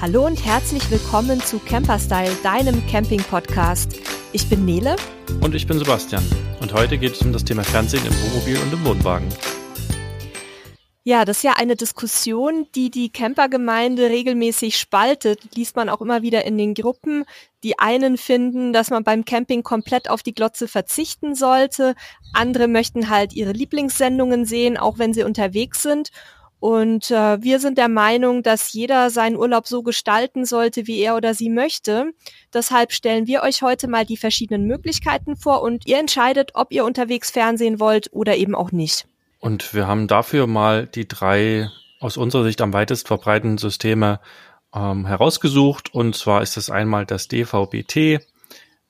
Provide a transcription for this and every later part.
Hallo und herzlich willkommen zu Camperstyle, deinem Camping-Podcast. Ich bin Nele. Und ich bin Sebastian. Und heute geht es um das Thema Fernsehen im Wohnmobil und im Wohnwagen. Ja, das ist ja eine Diskussion, die die Campergemeinde regelmäßig spaltet. Liest man auch immer wieder in den Gruppen. Die einen finden, dass man beim Camping komplett auf die Glotze verzichten sollte. Andere möchten halt ihre Lieblingssendungen sehen, auch wenn sie unterwegs sind. Und äh, wir sind der Meinung, dass jeder seinen Urlaub so gestalten sollte, wie er oder sie möchte. Deshalb stellen wir euch heute mal die verschiedenen Möglichkeiten vor und ihr entscheidet, ob ihr unterwegs Fernsehen wollt oder eben auch nicht. Und wir haben dafür mal die drei aus unserer Sicht am weitest verbreiteten Systeme ähm, herausgesucht. Und zwar ist es einmal das DVB-T,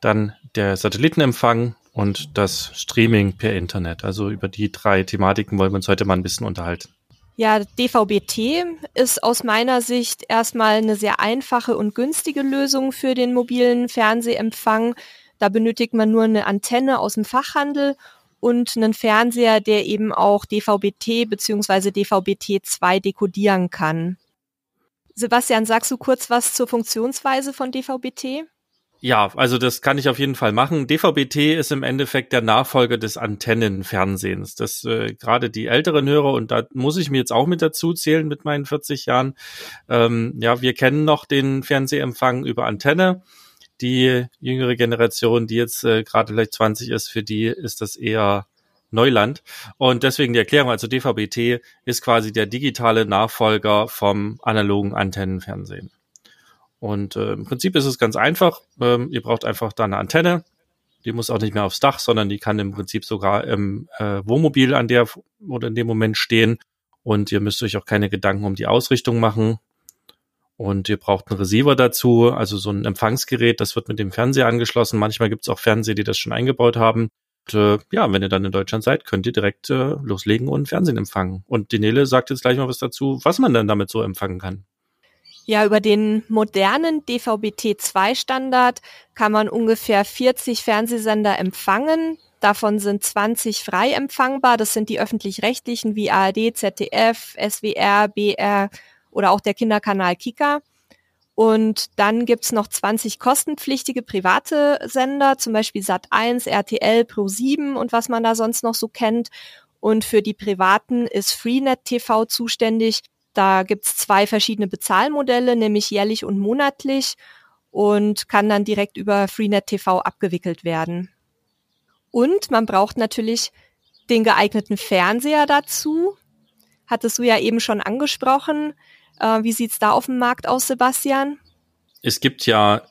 dann der Satellitenempfang und das Streaming per Internet. Also über die drei Thematiken wollen wir uns heute mal ein bisschen unterhalten. Ja, DVB-T ist aus meiner Sicht erstmal eine sehr einfache und günstige Lösung für den mobilen Fernsehempfang. Da benötigt man nur eine Antenne aus dem Fachhandel und einen Fernseher, der eben auch DVB-T bzw. DVB-T2 dekodieren kann. Sebastian, sagst du kurz was zur Funktionsweise von DVB-T? Ja, also das kann ich auf jeden Fall machen. DVB-T ist im Endeffekt der Nachfolger des Antennenfernsehens. Das äh, gerade die älteren Hörer und da muss ich mir jetzt auch mit dazu zählen mit meinen 40 Jahren. Ähm, ja, wir kennen noch den Fernsehempfang über Antenne. Die jüngere Generation, die jetzt äh, gerade vielleicht 20 ist, für die ist das eher Neuland. Und deswegen die Erklärung, also DVB-T ist quasi der digitale Nachfolger vom analogen Antennenfernsehen. Und äh, im Prinzip ist es ganz einfach. Ähm, ihr braucht einfach da eine Antenne. Die muss auch nicht mehr aufs Dach, sondern die kann im Prinzip sogar im äh, Wohnmobil an der oder in dem Moment stehen. Und ihr müsst euch auch keine Gedanken um die Ausrichtung machen. Und ihr braucht einen Receiver dazu, also so ein Empfangsgerät, das wird mit dem Fernseher angeschlossen. Manchmal gibt es auch Fernseher, die das schon eingebaut haben. Und, äh, ja, wenn ihr dann in Deutschland seid, könnt ihr direkt äh, loslegen und Fernsehen empfangen. Und die Nele sagt jetzt gleich mal was dazu, was man dann damit so empfangen kann. Ja, über den modernen DVB-T2-Standard kann man ungefähr 40 Fernsehsender empfangen. Davon sind 20 frei empfangbar. Das sind die öffentlich-rechtlichen wie ARD, ZDF, SWR, BR oder auch der Kinderkanal Kika. Und dann gibt's noch 20 kostenpflichtige private Sender, zum Beispiel Sat1, RTL, Pro7 und was man da sonst noch so kennt. Und für die privaten ist Freenet TV zuständig. Da gibt's zwei verschiedene Bezahlmodelle, nämlich jährlich und monatlich und kann dann direkt über Freenet TV abgewickelt werden. Und man braucht natürlich den geeigneten Fernseher dazu. Hattest du ja eben schon angesprochen. Äh, wie sieht's da auf dem Markt aus, Sebastian? Es gibt ja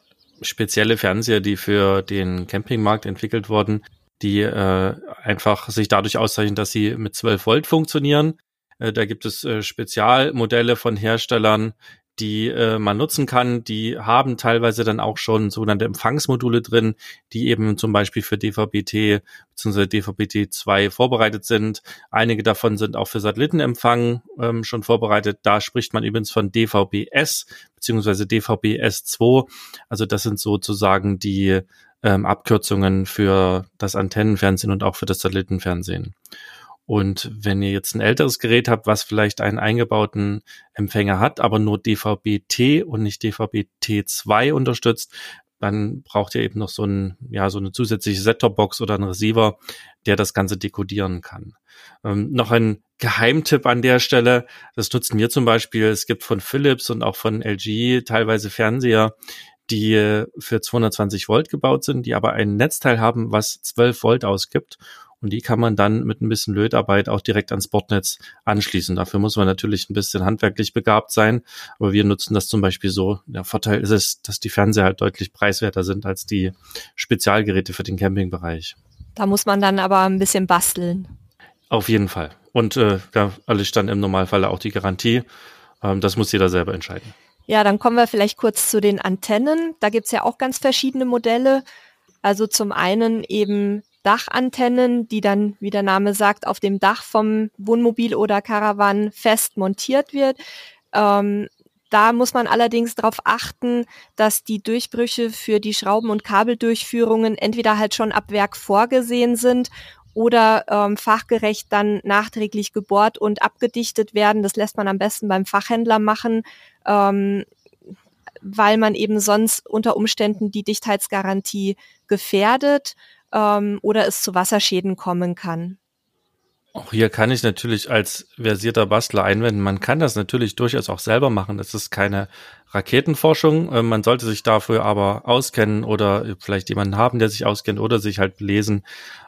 spezielle Fernseher, die für den Campingmarkt entwickelt wurden, die äh, einfach sich dadurch auszeichnen, dass sie mit 12 Volt funktionieren. Äh, da gibt es äh, Spezialmodelle von Herstellern, die äh, man nutzen kann. Die haben teilweise dann auch schon sogenannte Empfangsmodule drin, die eben zum Beispiel für DVB-T bzw. DVB-T2 vorbereitet sind. Einige davon sind auch für Satellitenempfang ähm, schon vorbereitet. Da spricht man übrigens von DVB-S bzw. DVB-S2. Also das sind sozusagen die ähm, Abkürzungen für das Antennenfernsehen und auch für das Satellitenfernsehen. Und wenn ihr jetzt ein älteres Gerät habt, was vielleicht einen eingebauten Empfänger hat, aber nur DVB-T und nicht DVB-T2 unterstützt, dann braucht ihr eben noch so ein, ja, so eine zusätzliche Set-Top-Box oder einen Receiver, der das Ganze dekodieren kann. Ähm, noch ein Geheimtipp an der Stelle, das nutzen wir zum Beispiel, es gibt von Philips und auch von LG teilweise Fernseher, die für 220 Volt gebaut sind, die aber ein Netzteil haben, was 12 Volt ausgibt. Und die kann man dann mit ein bisschen Lötarbeit auch direkt ans Bordnetz anschließen. Dafür muss man natürlich ein bisschen handwerklich begabt sein. Aber wir nutzen das zum Beispiel so. Der Vorteil ist es, dass die Fernseher halt deutlich preiswerter sind als die Spezialgeräte für den Campingbereich. Da muss man dann aber ein bisschen basteln. Auf jeden Fall. Und äh, da erlischt dann im Normalfall auch die Garantie. Ähm, das muss jeder selber entscheiden. Ja, dann kommen wir vielleicht kurz zu den Antennen. Da gibt's ja auch ganz verschiedene Modelle. Also zum einen eben Dachantennen, die dann, wie der Name sagt, auf dem Dach vom Wohnmobil oder Caravan fest montiert wird. Ähm, da muss man allerdings darauf achten, dass die Durchbrüche für die Schrauben- und Kabeldurchführungen entweder halt schon ab Werk vorgesehen sind oder ähm, fachgerecht dann nachträglich gebohrt und abgedichtet werden. Das lässt man am besten beim Fachhändler machen. Ähm, weil man eben sonst unter Umständen die Dichtheitsgarantie gefährdet ähm, oder es zu Wasserschäden kommen kann. Auch hier kann ich natürlich als versierter Bastler einwenden, man kann das natürlich durchaus auch selber machen. Das ist keine Raketenforschung. Äh, man sollte sich dafür aber auskennen oder vielleicht jemanden haben, der sich auskennt oder sich halt lesen,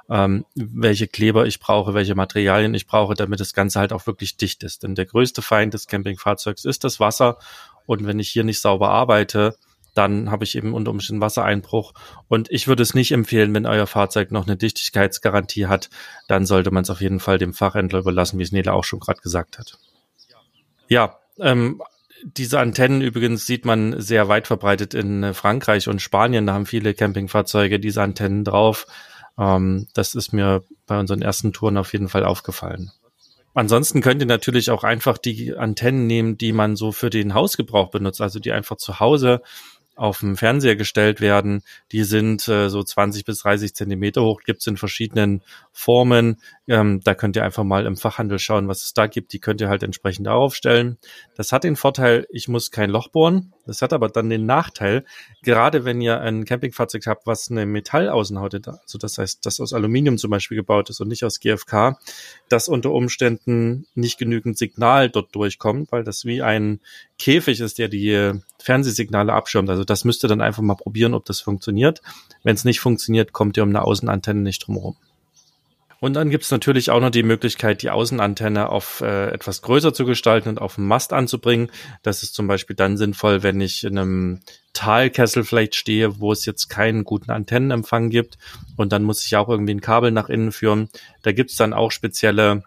ähm, welche Kleber ich brauche, welche Materialien ich brauche, damit das Ganze halt auch wirklich dicht ist. Denn der größte Feind des Campingfahrzeugs ist das Wasser. Und wenn ich hier nicht sauber arbeite, dann habe ich eben unter Umständen Wassereinbruch. Und ich würde es nicht empfehlen, wenn euer Fahrzeug noch eine Dichtigkeitsgarantie hat, dann sollte man es auf jeden Fall dem Fachhändler überlassen, wie es Nele auch schon gerade gesagt hat. Ja, ähm, diese Antennen übrigens sieht man sehr weit verbreitet in Frankreich und Spanien. Da haben viele Campingfahrzeuge diese Antennen drauf. Ähm, das ist mir bei unseren ersten Touren auf jeden Fall aufgefallen. Ansonsten könnt ihr natürlich auch einfach die Antennen nehmen, die man so für den Hausgebrauch benutzt, also die einfach zu Hause auf dem Fernseher gestellt werden. Die sind äh, so 20 bis 30 Zentimeter hoch, gibt's in verschiedenen Formen. Ähm, da könnt ihr einfach mal im Fachhandel schauen, was es da gibt. Die könnt ihr halt entsprechend darauf stellen. Das hat den Vorteil, ich muss kein Loch bohren. Das hat aber dann den Nachteil, gerade wenn ihr ein Campingfahrzeug habt, was eine Metallaußenhaut hat, also das heißt, das aus Aluminium zum Beispiel gebaut ist und nicht aus GFK, dass unter Umständen nicht genügend Signal dort durchkommt, weil das wie ein Käfig ist, der die Fernsehsignale abschirmt. Also das müsst ihr dann einfach mal probieren, ob das funktioniert. Wenn es nicht funktioniert, kommt ihr um eine Außenantenne nicht drumherum. Und dann gibt es natürlich auch noch die Möglichkeit, die Außenantenne auf äh, etwas größer zu gestalten und auf dem Mast anzubringen. Das ist zum Beispiel dann sinnvoll, wenn ich in einem Talkessel vielleicht stehe, wo es jetzt keinen guten Antennenempfang gibt. Und dann muss ich auch irgendwie ein Kabel nach innen führen. Da gibt es dann auch spezielle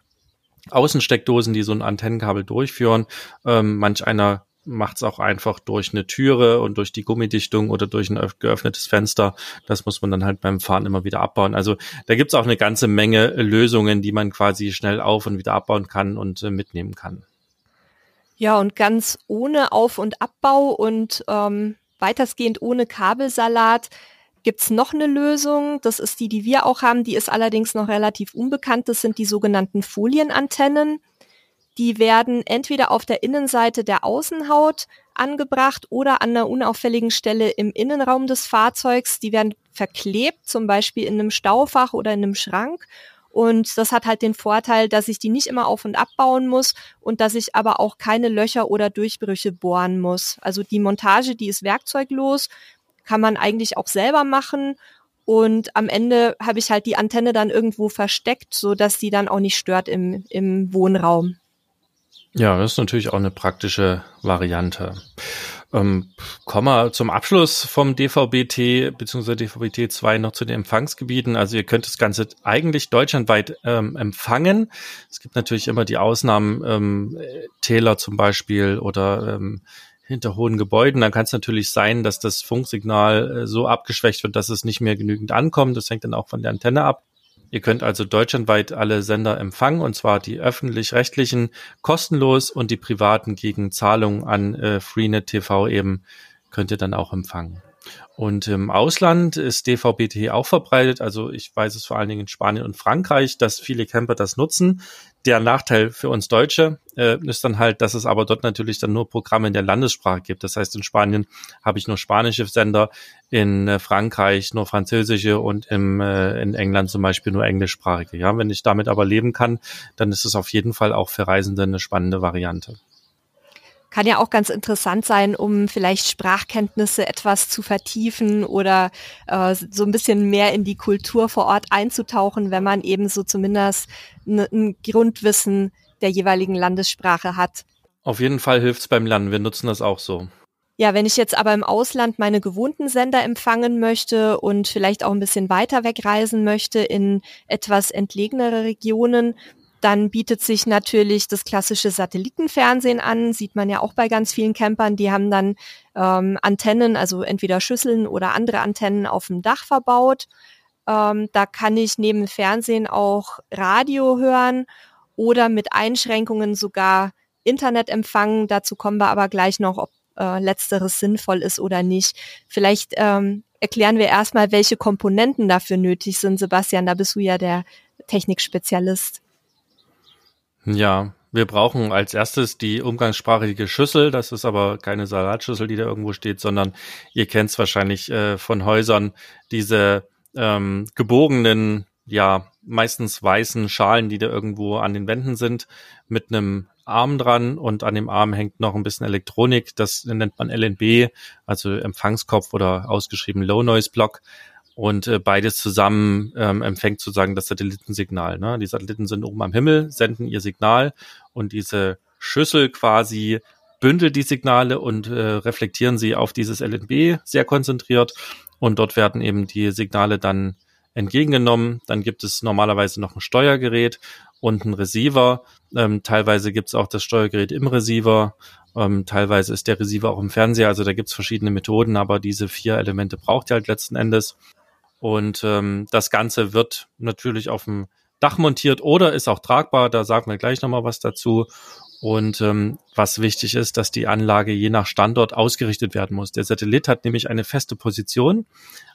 Außensteckdosen, die so ein Antennenkabel durchführen. Ähm, manch einer macht es auch einfach durch eine Türe und durch die Gummidichtung oder durch ein geöffnetes Fenster. Das muss man dann halt beim Fahren immer wieder abbauen. Also da gibt's auch eine ganze Menge Lösungen, die man quasi schnell auf und wieder abbauen kann und äh, mitnehmen kann. Ja, und ganz ohne Auf- und Abbau und ähm, weitestgehend ohne Kabelsalat gibt's noch eine Lösung. Das ist die, die wir auch haben. Die ist allerdings noch relativ unbekannt. Das sind die sogenannten Folienantennen. Die werden entweder auf der Innenseite der Außenhaut angebracht oder an einer unauffälligen Stelle im Innenraum des Fahrzeugs. Die werden verklebt, zum Beispiel in einem Staufach oder in einem Schrank. Und das hat halt den Vorteil, dass ich die nicht immer auf und abbauen muss und dass ich aber auch keine Löcher oder Durchbrüche bohren muss. Also die Montage, die ist werkzeuglos, kann man eigentlich auch selber machen. Und am Ende habe ich halt die Antenne dann irgendwo versteckt, so dass die dann auch nicht stört im, im Wohnraum. Ja, das ist natürlich auch eine praktische Variante. Ähm, kommen wir zum Abschluss vom DVB-T bzw. DVB-T 2 noch zu den Empfangsgebieten. Also ihr könnt das Ganze eigentlich deutschlandweit ähm, empfangen. Es gibt natürlich immer die Ausnahmen, ähm, Täler zum Beispiel oder ähm, hinter hohen Gebäuden. Dann kann es natürlich sein, dass das Funksignal äh, so abgeschwächt wird, dass es nicht mehr genügend ankommt. Das hängt dann auch von der Antenne ab. Ihr könnt also deutschlandweit alle Sender empfangen, und zwar die öffentlich-rechtlichen kostenlos und die privaten gegen Zahlung an äh, Freenet TV eben könnt ihr dann auch empfangen. Und im Ausland ist DVB-T auch verbreitet. Also ich weiß es vor allen Dingen in Spanien und Frankreich, dass viele Camper das nutzen. Der Nachteil für uns Deutsche äh, ist dann halt, dass es aber dort natürlich dann nur Programme in der Landessprache gibt. Das heißt, in Spanien habe ich nur spanische Sender, in äh, Frankreich nur französische und im, äh, in England zum Beispiel nur englischsprachige. Ja, wenn ich damit aber leben kann, dann ist es auf jeden Fall auch für Reisende eine spannende Variante. Kann ja auch ganz interessant sein, um vielleicht Sprachkenntnisse etwas zu vertiefen oder äh, so ein bisschen mehr in die Kultur vor Ort einzutauchen, wenn man eben so zumindest ein Grundwissen der jeweiligen Landessprache hat. Auf jeden Fall hilft's beim Lernen. Wir nutzen das auch so. Ja, wenn ich jetzt aber im Ausland meine gewohnten Sender empfangen möchte und vielleicht auch ein bisschen weiter wegreisen möchte in etwas entlegenere Regionen, dann bietet sich natürlich das klassische Satellitenfernsehen an, sieht man ja auch bei ganz vielen Campern. Die haben dann ähm, Antennen, also entweder Schüsseln oder andere Antennen auf dem Dach verbaut. Ähm, da kann ich neben Fernsehen auch Radio hören oder mit Einschränkungen sogar Internet empfangen. Dazu kommen wir aber gleich noch, ob äh, letzteres sinnvoll ist oder nicht. Vielleicht ähm, erklären wir erstmal, welche Komponenten dafür nötig sind. Sebastian, da bist du ja der Technikspezialist. Ja, Wir brauchen als erstes die umgangssprachige Schüssel. Das ist aber keine Salatschüssel, die da irgendwo steht, sondern ihr kennt es wahrscheinlich äh, von Häusern, diese ähm, gebogenen, ja, meistens weißen Schalen, die da irgendwo an den Wänden sind, mit einem Arm dran und an dem Arm hängt noch ein bisschen Elektronik. Das nennt man LNB, also Empfangskopf oder ausgeschrieben Low Noise Block und äh, beides zusammen ähm, empfängt sozusagen das Satellitensignal. Ne? Die Satelliten sind oben am Himmel, senden ihr Signal und diese Schüssel quasi bündelt die Signale und äh, reflektieren sie auf dieses LNB sehr konzentriert und dort werden eben die Signale dann entgegengenommen. Dann gibt es normalerweise noch ein Steuergerät und ein Receiver. Ähm, teilweise gibt es auch das Steuergerät im Receiver. Ähm, teilweise ist der Receiver auch im Fernseher. Also da gibt es verschiedene Methoden, aber diese vier Elemente braucht ihr halt letzten Endes. Und ähm, das Ganze wird natürlich auf dem Dach montiert oder ist auch tragbar. Da sagen wir gleich nochmal was dazu. Und ähm, was wichtig ist, dass die Anlage je nach Standort ausgerichtet werden muss. Der Satellit hat nämlich eine feste Position.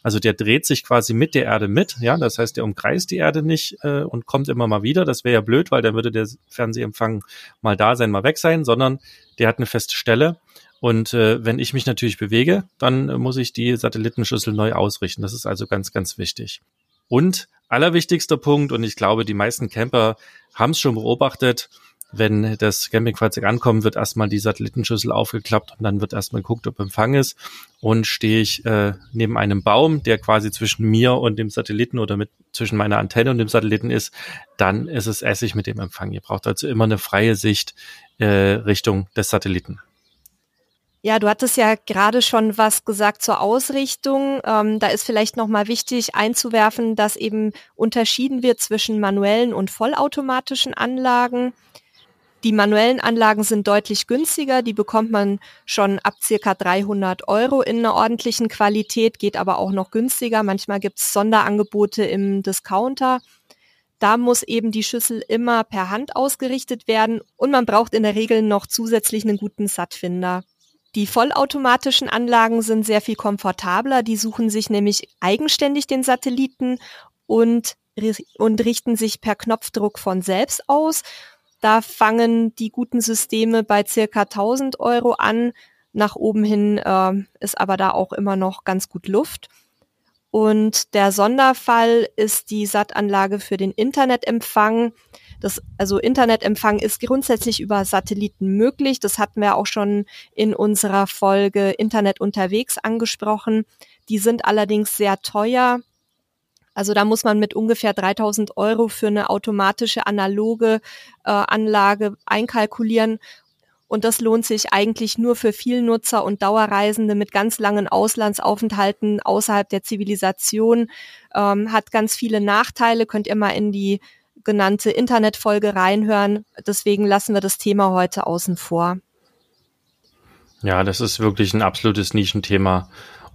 Also der dreht sich quasi mit der Erde mit. Ja, das heißt, der umkreist die Erde nicht äh, und kommt immer mal wieder. Das wäre ja blöd, weil dann würde der Fernsehempfang mal da sein, mal weg sein, sondern der hat eine feste Stelle. Und äh, wenn ich mich natürlich bewege, dann äh, muss ich die Satellitenschüssel neu ausrichten. Das ist also ganz, ganz wichtig. Und allerwichtigster Punkt, und ich glaube, die meisten Camper haben es schon beobachtet, wenn das Campingfahrzeug ankommt, wird erstmal die Satellitenschüssel aufgeklappt und dann wird erstmal geguckt, ob Empfang ist. Und stehe ich äh, neben einem Baum, der quasi zwischen mir und dem Satelliten oder mit zwischen meiner Antenne und dem Satelliten ist, dann ist es Essig mit dem Empfang. Ihr braucht also immer eine freie Sicht äh, Richtung des Satelliten. Ja, du hattest ja gerade schon was gesagt zur Ausrichtung. Ähm, da ist vielleicht nochmal wichtig einzuwerfen, dass eben unterschieden wird zwischen manuellen und vollautomatischen Anlagen. Die manuellen Anlagen sind deutlich günstiger, die bekommt man schon ab circa 300 Euro in einer ordentlichen Qualität, geht aber auch noch günstiger. Manchmal gibt es Sonderangebote im Discounter. Da muss eben die Schüssel immer per Hand ausgerichtet werden und man braucht in der Regel noch zusätzlich einen guten Sattfinder. Die vollautomatischen Anlagen sind sehr viel komfortabler. Die suchen sich nämlich eigenständig den Satelliten und, und richten sich per Knopfdruck von selbst aus. Da fangen die guten Systeme bei circa 1000 Euro an. Nach oben hin äh, ist aber da auch immer noch ganz gut Luft. Und der Sonderfall ist die SAT-Anlage für den Internetempfang. Das, also Internetempfang ist grundsätzlich über Satelliten möglich. Das hatten wir auch schon in unserer Folge Internet unterwegs angesprochen. Die sind allerdings sehr teuer. Also da muss man mit ungefähr 3000 Euro für eine automatische analoge äh, Anlage einkalkulieren. Und das lohnt sich eigentlich nur für Vielnutzer und Dauerreisende mit ganz langen Auslandsaufenthalten außerhalb der Zivilisation. Ähm, hat ganz viele Nachteile. Könnt ihr mal in die genannte Internetfolge reinhören. Deswegen lassen wir das Thema heute außen vor. Ja, das ist wirklich ein absolutes Nischenthema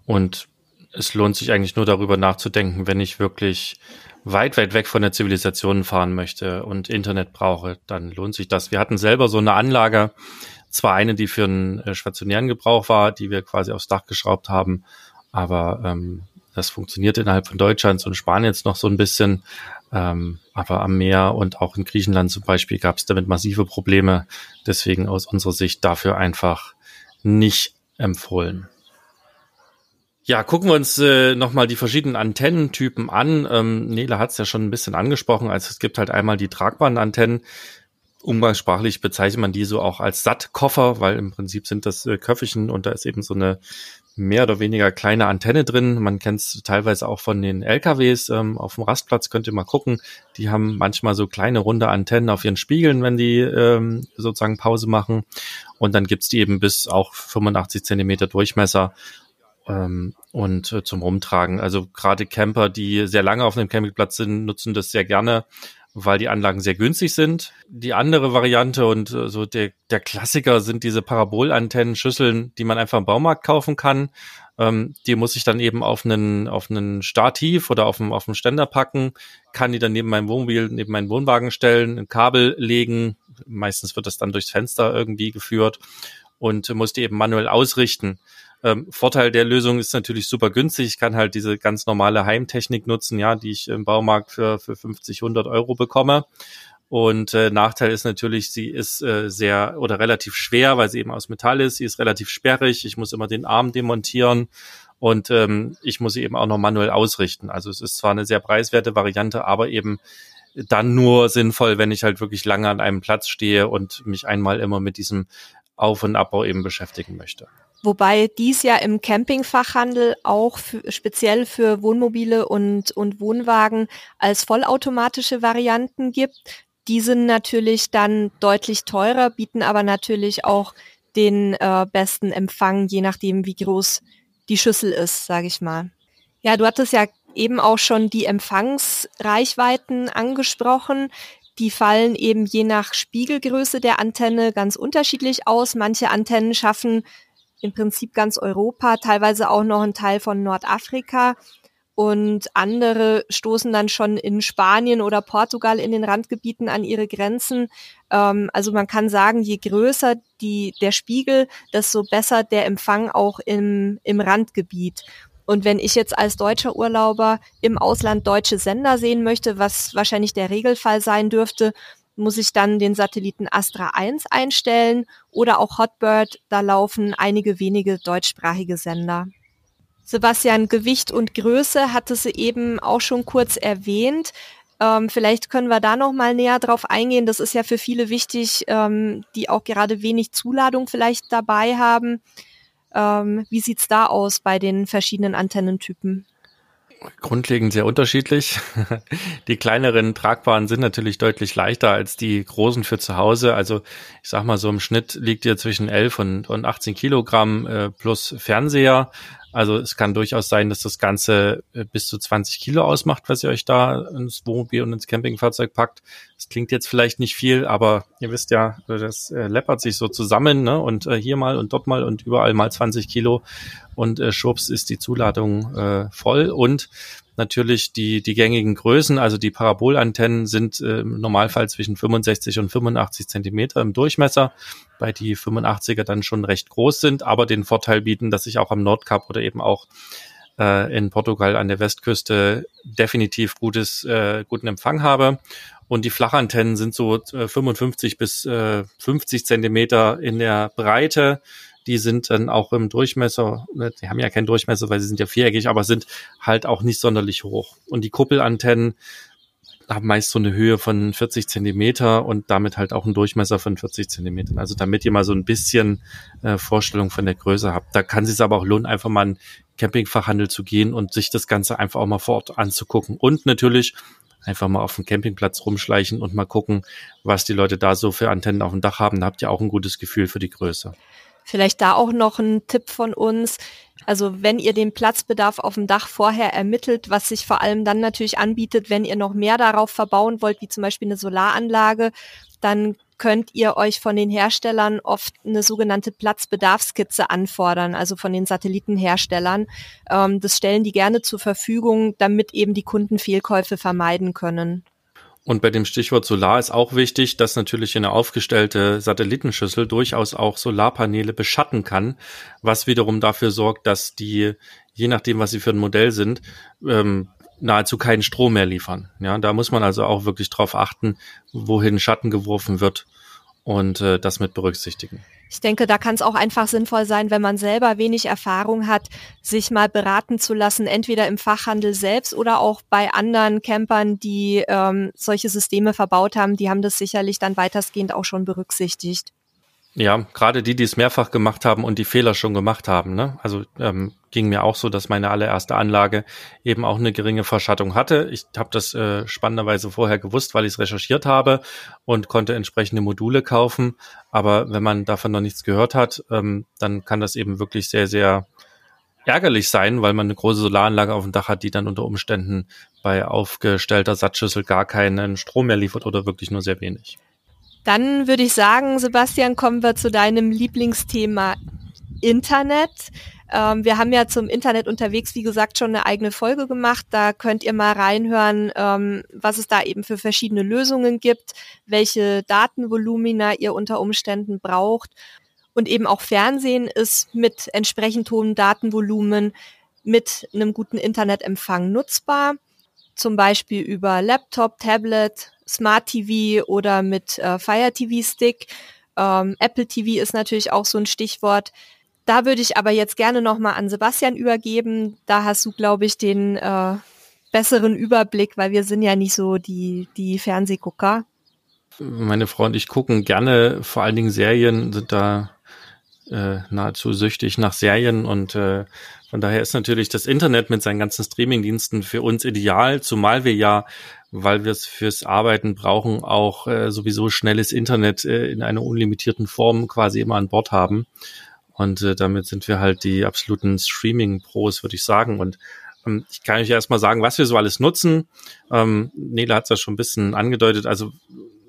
und es lohnt sich eigentlich nur darüber nachzudenken, wenn ich wirklich weit, weit weg von der Zivilisation fahren möchte und Internet brauche, dann lohnt sich das. Wir hatten selber so eine Anlage, zwar eine, die für einen äh, stationären Gebrauch war, die wir quasi aufs Dach geschraubt haben, aber ähm, das funktioniert innerhalb von Deutschlands und Spanien jetzt noch so ein bisschen. Ähm, aber am Meer und auch in Griechenland zum Beispiel gab es damit massive Probleme. Deswegen aus unserer Sicht dafür einfach nicht empfohlen. Ja, gucken wir uns äh, nochmal die verschiedenen Antennentypen an. Ähm, Nele hat es ja schon ein bisschen angesprochen. Also es gibt halt einmal die tragbaren Antennen. Umgangssprachlich bezeichnet man die so auch als Sattkoffer, weil im Prinzip sind das äh, Köfferchen und da ist eben so eine mehr oder weniger kleine Antenne drin. Man kennt es teilweise auch von den LKWs. Ähm, auf dem Rastplatz könnt ihr mal gucken. Die haben manchmal so kleine runde Antennen auf ihren Spiegeln, wenn die ähm, sozusagen Pause machen. Und dann gibt's die eben bis auch 85 Zentimeter Durchmesser ähm, und äh, zum Rumtragen. Also gerade Camper, die sehr lange auf einem Campingplatz sind, nutzen das sehr gerne weil die Anlagen sehr günstig sind. Die andere Variante und äh, so der, der Klassiker sind diese Parabolantennen, Schüsseln, die man einfach im Baumarkt kaufen kann. Ähm, die muss ich dann eben auf einen, auf einen Stativ oder auf einen, auf einen Ständer packen, kann die dann neben meinem Wohnmobil, neben meinen Wohnwagen stellen, ein Kabel legen. Meistens wird das dann durchs Fenster irgendwie geführt und muss die eben manuell ausrichten. Ähm, Vorteil der Lösung ist natürlich super günstig. Ich kann halt diese ganz normale Heimtechnik nutzen, ja, die ich im Baumarkt für, für 50, 100 Euro bekomme Und äh, Nachteil ist natürlich, sie ist äh, sehr oder relativ schwer, weil sie eben aus Metall ist. Sie ist relativ sperrig. Ich muss immer den Arm demontieren und ähm, ich muss sie eben auch noch manuell ausrichten. Also es ist zwar eine sehr preiswerte Variante, aber eben dann nur sinnvoll, wenn ich halt wirklich lange an einem Platz stehe und mich einmal immer mit diesem Auf- und Abbau eben beschäftigen möchte. Wobei dies ja im Campingfachhandel auch für, speziell für Wohnmobile und, und Wohnwagen als vollautomatische Varianten gibt. Die sind natürlich dann deutlich teurer, bieten aber natürlich auch den äh, besten Empfang, je nachdem, wie groß die Schüssel ist, sage ich mal. Ja, du hattest ja eben auch schon die Empfangsreichweiten angesprochen. Die fallen eben je nach Spiegelgröße der Antenne ganz unterschiedlich aus. Manche Antennen schaffen im Prinzip ganz Europa, teilweise auch noch ein Teil von Nordafrika und andere stoßen dann schon in Spanien oder Portugal in den Randgebieten an ihre Grenzen. Ähm, also man kann sagen, je größer die, der Spiegel, desto besser der Empfang auch im, im Randgebiet. Und wenn ich jetzt als deutscher Urlauber im Ausland deutsche Sender sehen möchte, was wahrscheinlich der Regelfall sein dürfte, muss ich dann den Satelliten Astra 1 einstellen oder auch Hotbird, da laufen einige wenige deutschsprachige Sender. Sebastian, Gewicht und Größe hatte sie eben auch schon kurz erwähnt. Ähm, vielleicht können wir da noch mal näher drauf eingehen. Das ist ja für viele wichtig, ähm, die auch gerade wenig Zuladung vielleicht dabei haben. Ähm, wie sieht's da aus bei den verschiedenen Antennentypen? Grundlegend sehr unterschiedlich. Die kleineren tragbaren sind natürlich deutlich leichter als die großen für zu Hause. Also ich sag mal so im Schnitt liegt ihr zwischen 11 und, und 18 Kilogramm äh, plus Fernseher. Also es kann durchaus sein, dass das Ganze äh, bis zu 20 Kilo ausmacht, was ihr euch da ins Wohnmobil und ins Campingfahrzeug packt. Das klingt jetzt vielleicht nicht viel, aber ihr wisst ja, das äh, läppert sich so zusammen, ne? Und äh, hier mal und dort mal und überall mal 20 Kilo und äh, schwupps ist die Zuladung äh, voll. Und natürlich die, die gängigen Größen, also die Parabolantennen sind äh, im Normalfall zwischen 65 und 85 Zentimeter im Durchmesser, bei die 85er dann schon recht groß sind, aber den Vorteil bieten, dass ich auch am Nordkap oder eben auch äh, in Portugal an der Westküste definitiv gutes, äh, guten Empfang habe. Und die Flachantennen sind so äh, 55 bis äh, 50 Zentimeter in der Breite die sind dann auch im Durchmesser, ne, die haben ja keinen Durchmesser, weil sie sind ja viereckig, aber sind halt auch nicht sonderlich hoch. Und die Kuppelantennen haben meist so eine Höhe von 40 Zentimeter und damit halt auch einen Durchmesser von 40 Zentimetern. Also damit ihr mal so ein bisschen äh, Vorstellung von der Größe habt. Da kann es sich aber auch lohnen, einfach mal in Campingfachhandel zu gehen und sich das Ganze einfach auch mal vor Ort anzugucken. Und natürlich einfach mal auf dem Campingplatz rumschleichen und mal gucken, was die Leute da so für Antennen auf dem Dach haben. Da habt ihr auch ein gutes Gefühl für die Größe. Vielleicht da auch noch ein Tipp von uns. Also wenn ihr den Platzbedarf auf dem Dach vorher ermittelt, was sich vor allem dann natürlich anbietet, wenn ihr noch mehr darauf verbauen wollt, wie zum Beispiel eine Solaranlage, dann könnt ihr euch von den Herstellern oft eine sogenannte Platzbedarfskizze anfordern, also von den Satellitenherstellern. Ähm, das stellen die gerne zur Verfügung, damit eben die Kunden Fehlkäufe vermeiden können. Und bei dem Stichwort Solar ist auch wichtig, dass natürlich eine aufgestellte Satellitenschüssel durchaus auch Solarpaneele beschatten kann, was wiederum dafür sorgt, dass die, je nachdem, was sie für ein Modell sind, ähm, nahezu keinen Strom mehr liefern. Ja, da muss man also auch wirklich drauf achten, wohin Schatten geworfen wird und äh, das mit berücksichtigen. Ich denke, da kann es auch einfach sinnvoll sein, wenn man selber wenig Erfahrung hat, sich mal beraten zu lassen, entweder im Fachhandel selbst oder auch bei anderen Campern, die ähm, solche Systeme verbaut haben. Die haben das sicherlich dann weitestgehend auch schon berücksichtigt. Ja, gerade die, die es mehrfach gemacht haben und die Fehler schon gemacht haben. Ne? Also ähm, ging mir auch so, dass meine allererste Anlage eben auch eine geringe Verschattung hatte. Ich habe das äh, spannenderweise vorher gewusst, weil ich es recherchiert habe und konnte entsprechende Module kaufen. Aber wenn man davon noch nichts gehört hat, ähm, dann kann das eben wirklich sehr, sehr ärgerlich sein, weil man eine große Solaranlage auf dem Dach hat, die dann unter Umständen bei aufgestellter Satzschüssel gar keinen Strom mehr liefert oder wirklich nur sehr wenig. Dann würde ich sagen, Sebastian, kommen wir zu deinem Lieblingsthema Internet. Ähm, wir haben ja zum Internet unterwegs, wie gesagt, schon eine eigene Folge gemacht. Da könnt ihr mal reinhören, ähm, was es da eben für verschiedene Lösungen gibt, welche Datenvolumina ihr unter Umständen braucht. Und eben auch Fernsehen ist mit entsprechend hohem Datenvolumen mit einem guten Internetempfang nutzbar. Zum Beispiel über Laptop, Tablet, Smart TV oder mit äh, Fire TV Stick. Ähm, Apple TV ist natürlich auch so ein Stichwort. Da würde ich aber jetzt gerne nochmal an Sebastian übergeben. Da hast du, glaube ich, den äh, besseren Überblick, weil wir sind ja nicht so die, die Fernsehgucker. Meine Frau und ich gucken gerne vor allen Dingen Serien, sind da äh, nahezu süchtig nach Serien und äh, von daher ist natürlich das Internet mit seinen ganzen Streamingdiensten für uns ideal, zumal wir ja, weil wir es fürs Arbeiten brauchen, auch äh, sowieso schnelles Internet äh, in einer unlimitierten Form quasi immer an Bord haben. Und äh, damit sind wir halt die absoluten Streaming-Pros, würde ich sagen. Und ähm, ich kann euch erstmal sagen, was wir so alles nutzen. Ähm, Nele hat es ja schon ein bisschen angedeutet. Also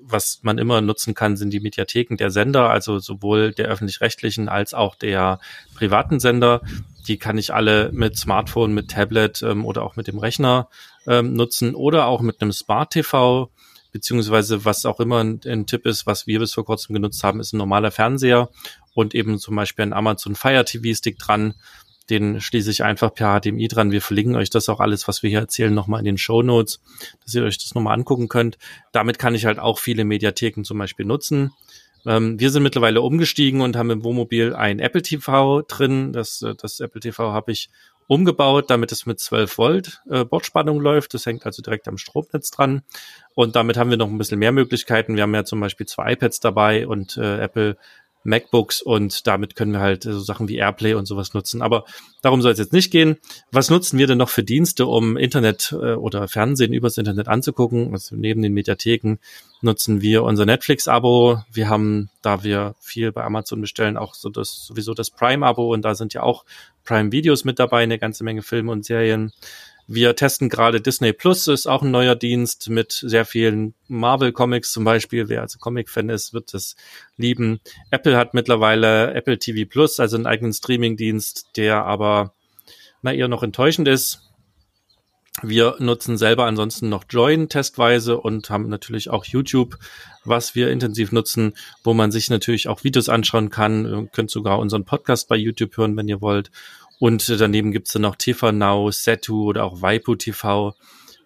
was man immer nutzen kann, sind die Mediatheken der Sender, also sowohl der öffentlich-rechtlichen als auch der privaten Sender. Die kann ich alle mit Smartphone, mit Tablet ähm, oder auch mit dem Rechner ähm, nutzen oder auch mit einem Smart TV, beziehungsweise was auch immer ein, ein, Tipp ist, was wir bis vor kurzem genutzt haben, ist ein normaler Fernseher und eben zum Beispiel ein Amazon Fire TV Stick dran. Den schließe ich einfach per HDMI dran. Wir verlinken euch das auch alles, was wir hier erzählen, nochmal in den Show Notes, dass ihr euch das nochmal angucken könnt. Damit kann ich halt auch viele Mediatheken zum Beispiel nutzen. Ähm, wir sind mittlerweile umgestiegen und haben im Wohnmobil ein Apple TV drin. Das, äh, das Apple TV habe ich umgebaut, damit es mit 12 Volt äh, Bordspannung läuft. Das hängt also direkt am Stromnetz dran. Und damit haben wir noch ein bisschen mehr Möglichkeiten. Wir haben ja zum Beispiel zwei iPads dabei und äh, Apple MacBooks und damit können wir halt so Sachen wie Airplay und sowas nutzen. Aber darum soll es jetzt nicht gehen. Was nutzen wir denn noch für Dienste, um Internet äh, oder Fernsehen übers Internet anzugucken? Also neben den Mediatheken nutzen wir unser Netflix-Abo. Wir haben, da wir viel bei Amazon bestellen, auch so das sowieso das Prime-Abo und da sind ja auch Prime-Videos mit dabei, eine ganze Menge Filme und Serien. Wir testen gerade Disney Plus, ist auch ein neuer Dienst mit sehr vielen Marvel Comics zum Beispiel. Wer also Comic-Fan ist, wird das lieben. Apple hat mittlerweile Apple TV Plus, also einen eigenen Streaming-Dienst, der aber na eher noch enttäuschend ist. Wir nutzen selber ansonsten noch Join testweise und haben natürlich auch YouTube, was wir intensiv nutzen, wo man sich natürlich auch Videos anschauen kann. Ihr könnt sogar unseren Podcast bei YouTube hören, wenn ihr wollt. Und daneben gibt's dann noch TV Now, Setu oder auch Waipu TV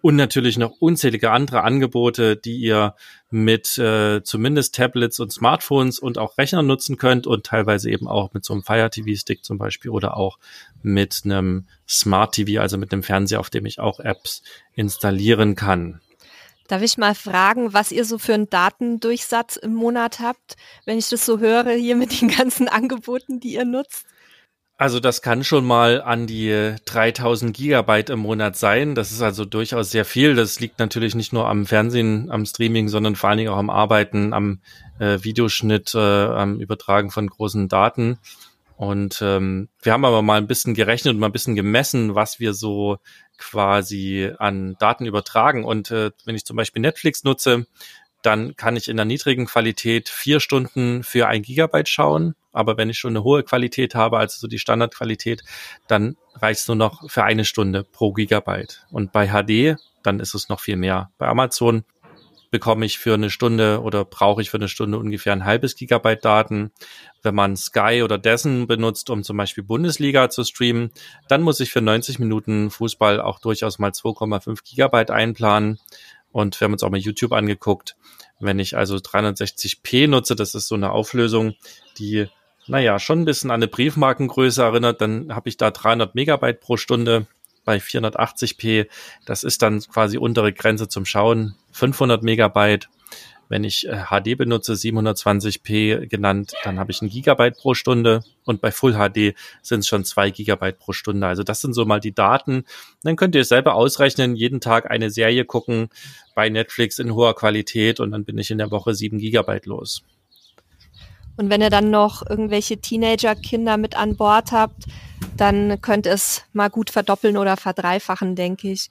und natürlich noch unzählige andere Angebote, die ihr mit äh, zumindest Tablets und Smartphones und auch Rechnern nutzen könnt und teilweise eben auch mit so einem Fire TV Stick zum Beispiel oder auch mit einem Smart TV, also mit einem Fernseher, auf dem ich auch Apps installieren kann. Darf ich mal fragen, was ihr so für einen Datendurchsatz im Monat habt, wenn ich das so höre hier mit den ganzen Angeboten, die ihr nutzt? Also das kann schon mal an die 3000 Gigabyte im Monat sein. Das ist also durchaus sehr viel. Das liegt natürlich nicht nur am Fernsehen, am Streaming, sondern vor allen Dingen auch am Arbeiten, am äh, Videoschnitt, äh, am Übertragen von großen Daten. Und ähm, wir haben aber mal ein bisschen gerechnet und mal ein bisschen gemessen, was wir so quasi an Daten übertragen. Und äh, wenn ich zum Beispiel Netflix nutze, dann kann ich in der niedrigen Qualität vier Stunden für ein Gigabyte schauen. Aber wenn ich schon eine hohe Qualität habe, also so die Standardqualität, dann reicht es nur noch für eine Stunde pro Gigabyte. Und bei HD, dann ist es noch viel mehr. Bei Amazon bekomme ich für eine Stunde oder brauche ich für eine Stunde ungefähr ein halbes Gigabyte Daten. Wenn man Sky oder Dessen benutzt, um zum Beispiel Bundesliga zu streamen, dann muss ich für 90 Minuten Fußball auch durchaus mal 2,5 Gigabyte einplanen. Und wir haben uns auch mal YouTube angeguckt. Wenn ich also 360p nutze, das ist so eine Auflösung, die, naja, schon ein bisschen an eine Briefmarkengröße erinnert, dann habe ich da 300 Megabyte pro Stunde bei 480p. Das ist dann quasi untere Grenze zum Schauen. 500 Megabyte wenn ich HD äh, benutze, 720p genannt, dann habe ich ein Gigabyte pro Stunde und bei Full HD sind es schon zwei Gigabyte pro Stunde. Also das sind so mal die Daten. Dann könnt ihr selber ausrechnen, jeden Tag eine Serie gucken bei Netflix in hoher Qualität und dann bin ich in der Woche sieben Gigabyte los. Und wenn ihr dann noch irgendwelche Teenager-Kinder mit an Bord habt, dann könnt es mal gut verdoppeln oder verdreifachen, denke ich.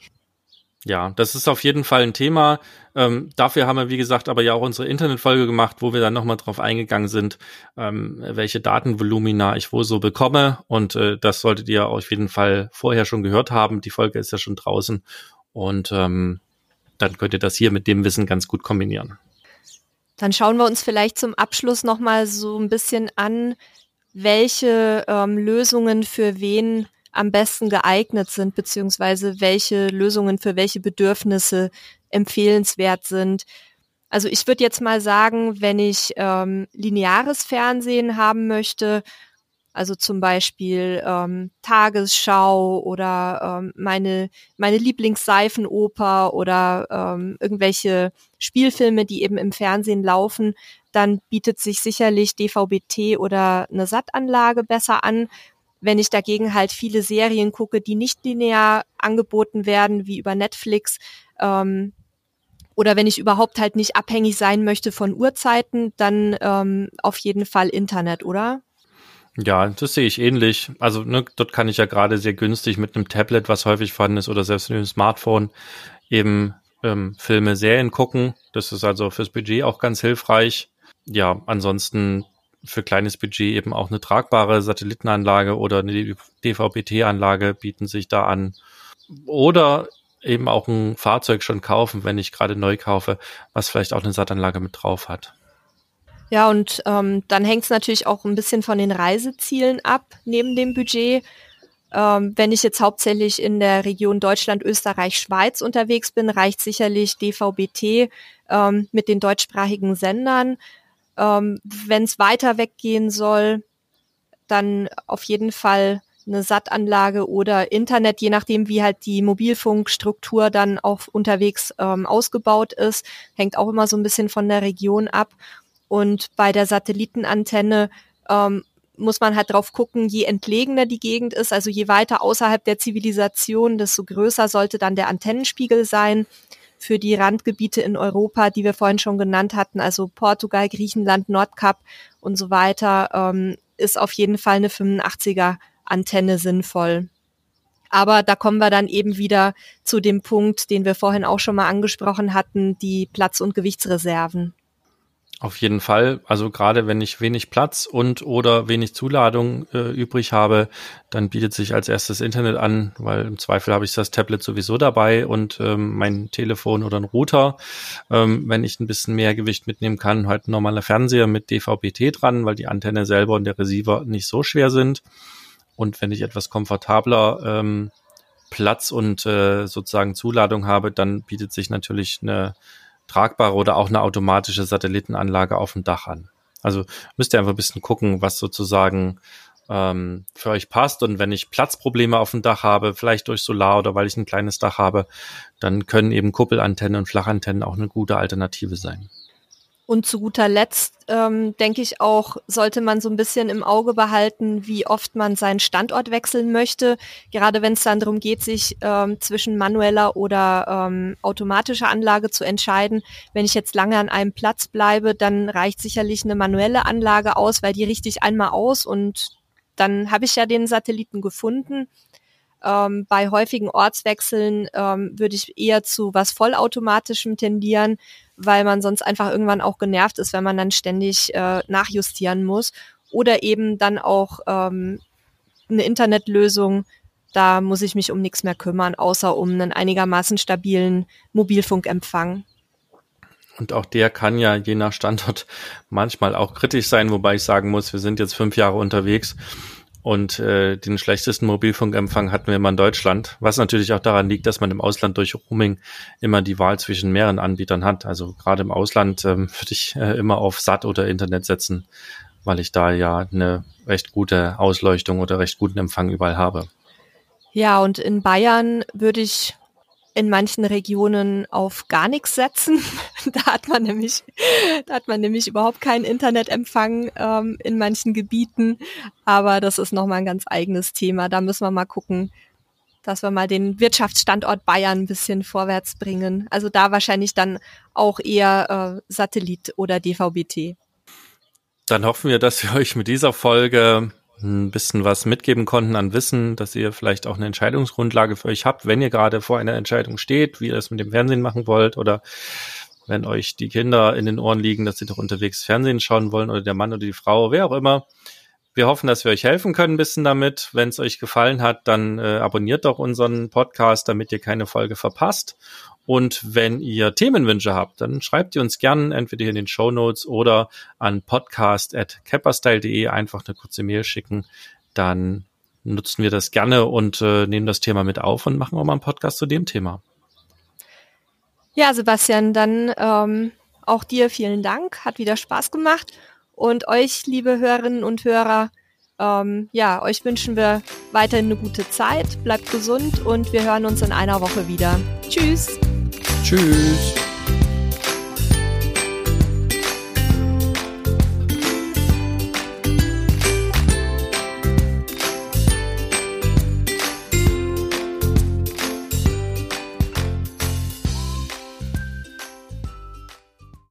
Ja, das ist auf jeden Fall ein Thema. Ähm, dafür haben wir, wie gesagt, aber ja auch unsere Internetfolge gemacht, wo wir dann nochmal drauf eingegangen sind, ähm, welche Datenvolumina ich wo so bekomme. Und äh, das solltet ihr auf jeden Fall vorher schon gehört haben. Die Folge ist ja schon draußen. Und ähm, dann könnt ihr das hier mit dem Wissen ganz gut kombinieren. Dann schauen wir uns vielleicht zum Abschluss nochmal so ein bisschen an, welche ähm, Lösungen für wen am besten geeignet sind, beziehungsweise welche Lösungen für welche Bedürfnisse empfehlenswert sind. Also ich würde jetzt mal sagen, wenn ich ähm, lineares Fernsehen haben möchte, also zum Beispiel ähm, Tagesschau oder ähm, meine, meine Lieblingsseifenoper oder ähm, irgendwelche Spielfilme, die eben im Fernsehen laufen, dann bietet sich sicherlich DVB-T oder eine SAT-Anlage besser an. Wenn ich dagegen halt viele Serien gucke, die nicht linear angeboten werden, wie über Netflix, ähm, oder wenn ich überhaupt halt nicht abhängig sein möchte von Uhrzeiten, dann ähm, auf jeden Fall Internet, oder? Ja, das sehe ich ähnlich. Also ne, dort kann ich ja gerade sehr günstig mit einem Tablet, was häufig vorhanden ist, oder selbst mit einem Smartphone eben ähm, Filme, Serien gucken. Das ist also fürs Budget auch ganz hilfreich. Ja, ansonsten für kleines Budget eben auch eine tragbare Satellitenanlage oder eine DVB-T-Anlage bieten sich da an. Oder eben auch ein Fahrzeug schon kaufen, wenn ich gerade neu kaufe, was vielleicht auch eine Satanlage mit drauf hat. Ja, und ähm, dann hängt es natürlich auch ein bisschen von den Reisezielen ab, neben dem Budget. Ähm, wenn ich jetzt hauptsächlich in der Region Deutschland, Österreich, Schweiz unterwegs bin, reicht sicherlich DVB-T ähm, mit den deutschsprachigen Sendern. Ähm, wenn es weiter weggehen soll, dann auf jeden Fall eine SAT-Anlage oder Internet, je nachdem, wie halt die Mobilfunkstruktur dann auch unterwegs ähm, ausgebaut ist, hängt auch immer so ein bisschen von der Region ab. Und bei der Satellitenantenne ähm, muss man halt drauf gucken, je entlegener die Gegend ist, also je weiter außerhalb der Zivilisation, desto größer sollte dann der Antennenspiegel sein. Für die Randgebiete in Europa, die wir vorhin schon genannt hatten, also Portugal, Griechenland, Nordkap und so weiter, ähm, ist auf jeden Fall eine 85er Antenne sinnvoll. Aber da kommen wir dann eben wieder zu dem Punkt, den wir vorhin auch schon mal angesprochen hatten, die Platz- und Gewichtsreserven. Auf jeden Fall. Also gerade wenn ich wenig Platz und oder wenig Zuladung äh, übrig habe, dann bietet sich als erstes Internet an, weil im Zweifel habe ich das Tablet sowieso dabei und ähm, mein Telefon oder ein Router. Ähm, wenn ich ein bisschen mehr Gewicht mitnehmen kann, halt ein normaler Fernseher mit DVB-T dran, weil die Antenne selber und der Receiver nicht so schwer sind. Und wenn ich etwas komfortabler ähm, Platz und äh, sozusagen Zuladung habe, dann bietet sich natürlich eine tragbare oder auch eine automatische Satellitenanlage auf dem Dach an. Also müsst ihr einfach ein bisschen gucken, was sozusagen ähm, für euch passt. Und wenn ich Platzprobleme auf dem Dach habe, vielleicht durch Solar oder weil ich ein kleines Dach habe, dann können eben Kuppelantennen und Flachantennen auch eine gute Alternative sein. Und zu guter Letzt ähm, denke ich auch, sollte man so ein bisschen im Auge behalten, wie oft man seinen Standort wechseln möchte. Gerade wenn es dann darum geht, sich ähm, zwischen manueller oder ähm, automatischer Anlage zu entscheiden. Wenn ich jetzt lange an einem Platz bleibe, dann reicht sicherlich eine manuelle Anlage aus, weil die richte ich einmal aus und dann habe ich ja den Satelliten gefunden. Ähm, bei häufigen Ortswechseln ähm, würde ich eher zu was vollautomatischem tendieren, weil man sonst einfach irgendwann auch genervt ist, wenn man dann ständig äh, nachjustieren muss. Oder eben dann auch ähm, eine Internetlösung, da muss ich mich um nichts mehr kümmern, außer um einen einigermaßen stabilen Mobilfunkempfang. Und auch der kann ja je nach Standort manchmal auch kritisch sein, wobei ich sagen muss, wir sind jetzt fünf Jahre unterwegs und äh, den schlechtesten Mobilfunkempfang hatten wir immer in Deutschland, was natürlich auch daran liegt, dass man im Ausland durch Roaming immer die Wahl zwischen mehreren Anbietern hat. Also gerade im Ausland ähm, würde ich äh, immer auf SAT oder Internet setzen, weil ich da ja eine recht gute Ausleuchtung oder recht guten Empfang überall habe. Ja, und in Bayern würde ich in manchen Regionen auf gar nichts setzen. da hat man nämlich, da hat man nämlich überhaupt keinen Internetempfang ähm, in manchen Gebieten. Aber das ist nochmal ein ganz eigenes Thema. Da müssen wir mal gucken, dass wir mal den Wirtschaftsstandort Bayern ein bisschen vorwärts bringen. Also da wahrscheinlich dann auch eher äh, Satellit oder DVB-T. Dann hoffen wir, dass wir euch mit dieser Folge ein bisschen was mitgeben konnten an Wissen, dass ihr vielleicht auch eine Entscheidungsgrundlage für euch habt, wenn ihr gerade vor einer Entscheidung steht, wie ihr das mit dem Fernsehen machen wollt oder wenn euch die Kinder in den Ohren liegen, dass sie doch unterwegs Fernsehen schauen wollen oder der Mann oder die Frau, wer auch immer. Wir hoffen, dass wir euch helfen können ein bisschen damit. Wenn es euch gefallen hat, dann äh, abonniert doch unseren Podcast, damit ihr keine Folge verpasst. Und wenn ihr Themenwünsche habt, dann schreibt ihr uns gerne entweder in den Show Notes oder an podcast.capperstyle.de einfach eine kurze Mail schicken. Dann nutzen wir das gerne und äh, nehmen das Thema mit auf und machen auch mal einen Podcast zu dem Thema. Ja, Sebastian, dann ähm, auch dir vielen Dank. Hat wieder Spaß gemacht. Und euch, liebe Hörerinnen und Hörer, ähm, ja, euch wünschen wir weiterhin eine gute Zeit. Bleibt gesund und wir hören uns in einer Woche wieder. Tschüss. Tschüss.